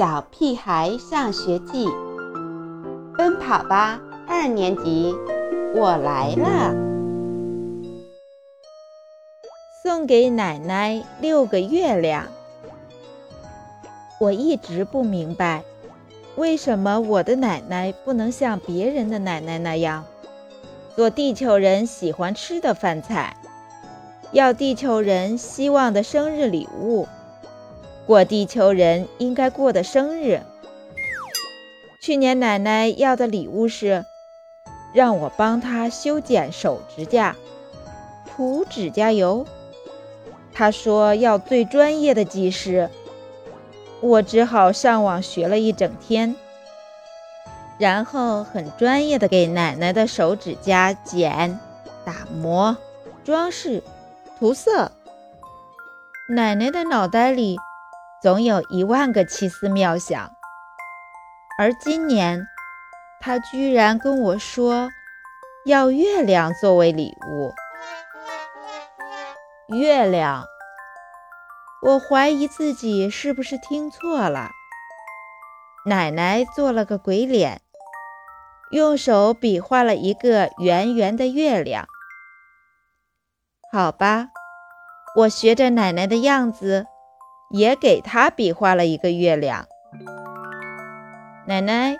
小屁孩上学记》，奔跑吧二年级，我来了。送给奶奶六个月亮。我一直不明白，为什么我的奶奶不能像别人的奶奶那样，做地球人喜欢吃的饭菜，要地球人希望的生日礼物。过地球人应该过的生日。去年奶奶要的礼物是让我帮她修剪手指甲、涂指甲油。她说要最专业的技师，我只好上网学了一整天，然后很专业的给奶奶的手指甲剪、打磨、装饰、涂色。奶奶的脑袋里。总有一万个奇思妙想，而今年，他居然跟我说要月亮作为礼物。月亮，我怀疑自己是不是听错了。奶奶做了个鬼脸，用手比划了一个圆圆的月亮。好吧，我学着奶奶的样子。也给他比划了一个月亮。奶奶，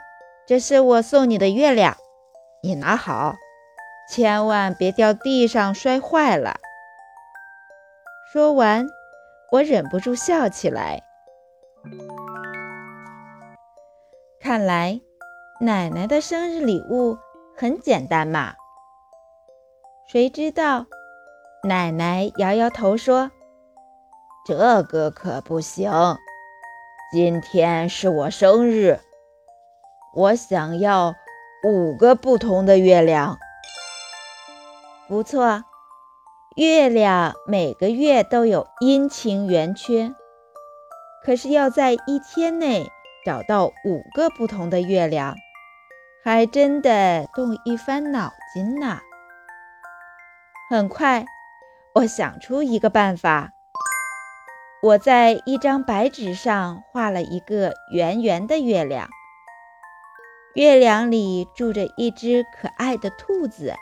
这是我送你的月亮，你拿好，千万别掉地上摔坏了。说完，我忍不住笑起来。看来奶奶的生日礼物很简单嘛。谁知道，奶奶摇摇头说。这个可不行，今天是我生日，我想要五个不同的月亮。不错，月亮每个月都有阴晴圆缺，可是要在一天内找到五个不同的月亮，还真得动一番脑筋呢。很快，我想出一个办法。我在一张白纸上画了一个圆圆的月亮，月亮里住着一只可爱的兔子，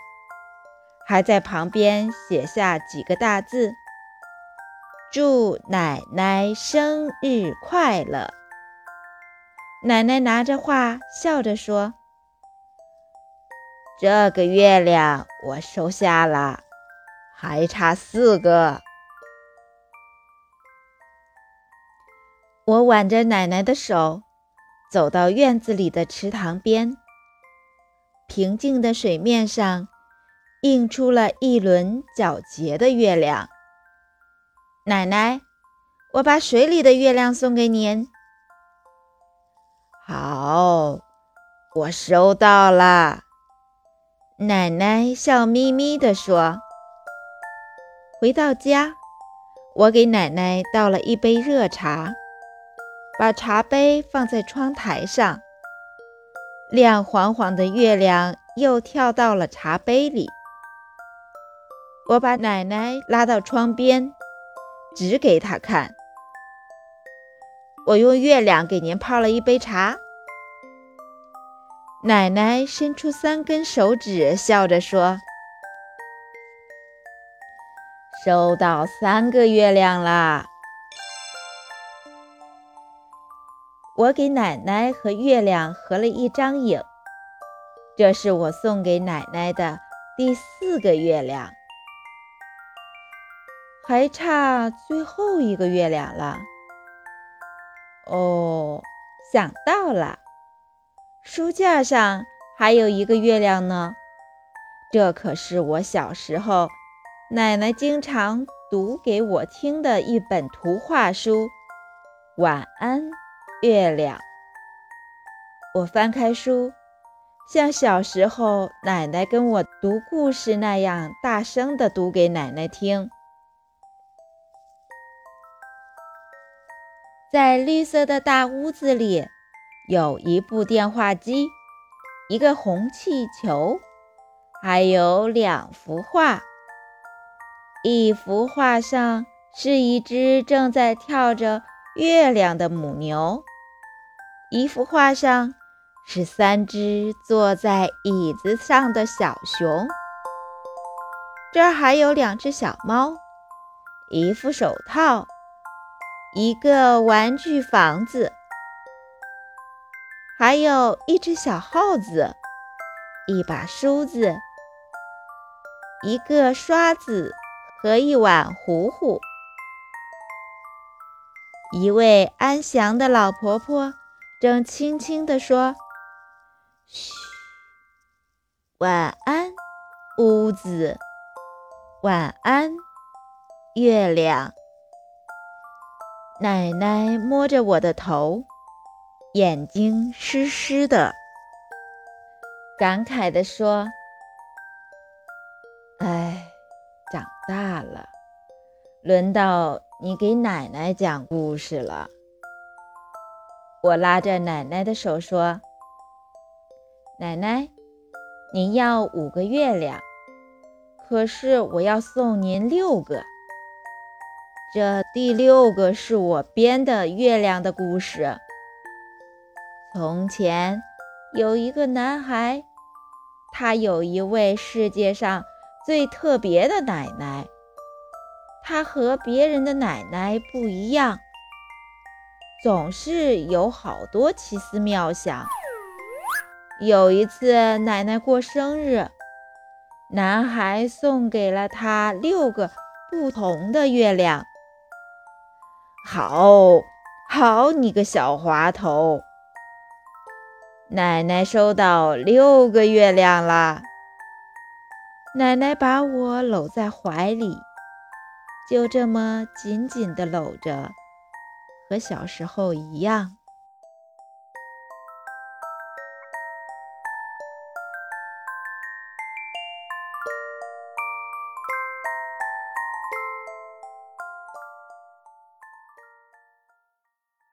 还在旁边写下几个大字：“祝奶奶生日快乐。”奶奶拿着画笑着说：“这个月亮我收下了，还差四个。”我挽着奶奶的手，走到院子里的池塘边。平静的水面上，映出了一轮皎洁的月亮。奶奶，我把水里的月亮送给您。好，我收到了。奶奶笑眯眯地说。回到家，我给奶奶倒了一杯热茶。把茶杯放在窗台上，亮晃晃的月亮又跳到了茶杯里。我把奶奶拉到窗边，指给她看：“我用月亮给您泡了一杯茶。”奶奶伸出三根手指，笑着说：“收到三个月亮啦。”我给奶奶和月亮合了一张影，这是我送给奶奶的第四个月亮，还差最后一个月亮了。哦，想到了，书架上还有一个月亮呢，这可是我小时候奶奶经常读给我听的一本图画书。晚安。月亮，我翻开书，像小时候奶奶跟我读故事那样大声的读给奶奶听。在绿色的大屋子里，有一部电话机，一个红气球，还有两幅画。一幅画上是一只正在跳着月亮的母牛。一幅画上是三只坐在椅子上的小熊，这儿还有两只小猫，一副手套，一个玩具房子，还有一只小耗子，一把梳子，一个刷子和一碗糊糊。一位安详的老婆婆。正轻轻地说：“嘘，晚安，屋子，晚安，月亮。”奶奶摸着我的头，眼睛湿湿的，感慨地说：“哎，长大了，轮到你给奶奶讲故事了。”我拉着奶奶的手说：“奶奶，您要五个月亮，可是我要送您六个。这第六个是我编的月亮的故事。从前有一个男孩，他有一位世界上最特别的奶奶，他和别人的奶奶不一样。”总是有好多奇思妙想。有一次，奶奶过生日，男孩送给了她六个不同的月亮。好好，你个小滑头！奶奶收到六个月亮啦。奶奶把我搂在怀里，就这么紧紧地搂着。和小时候一样。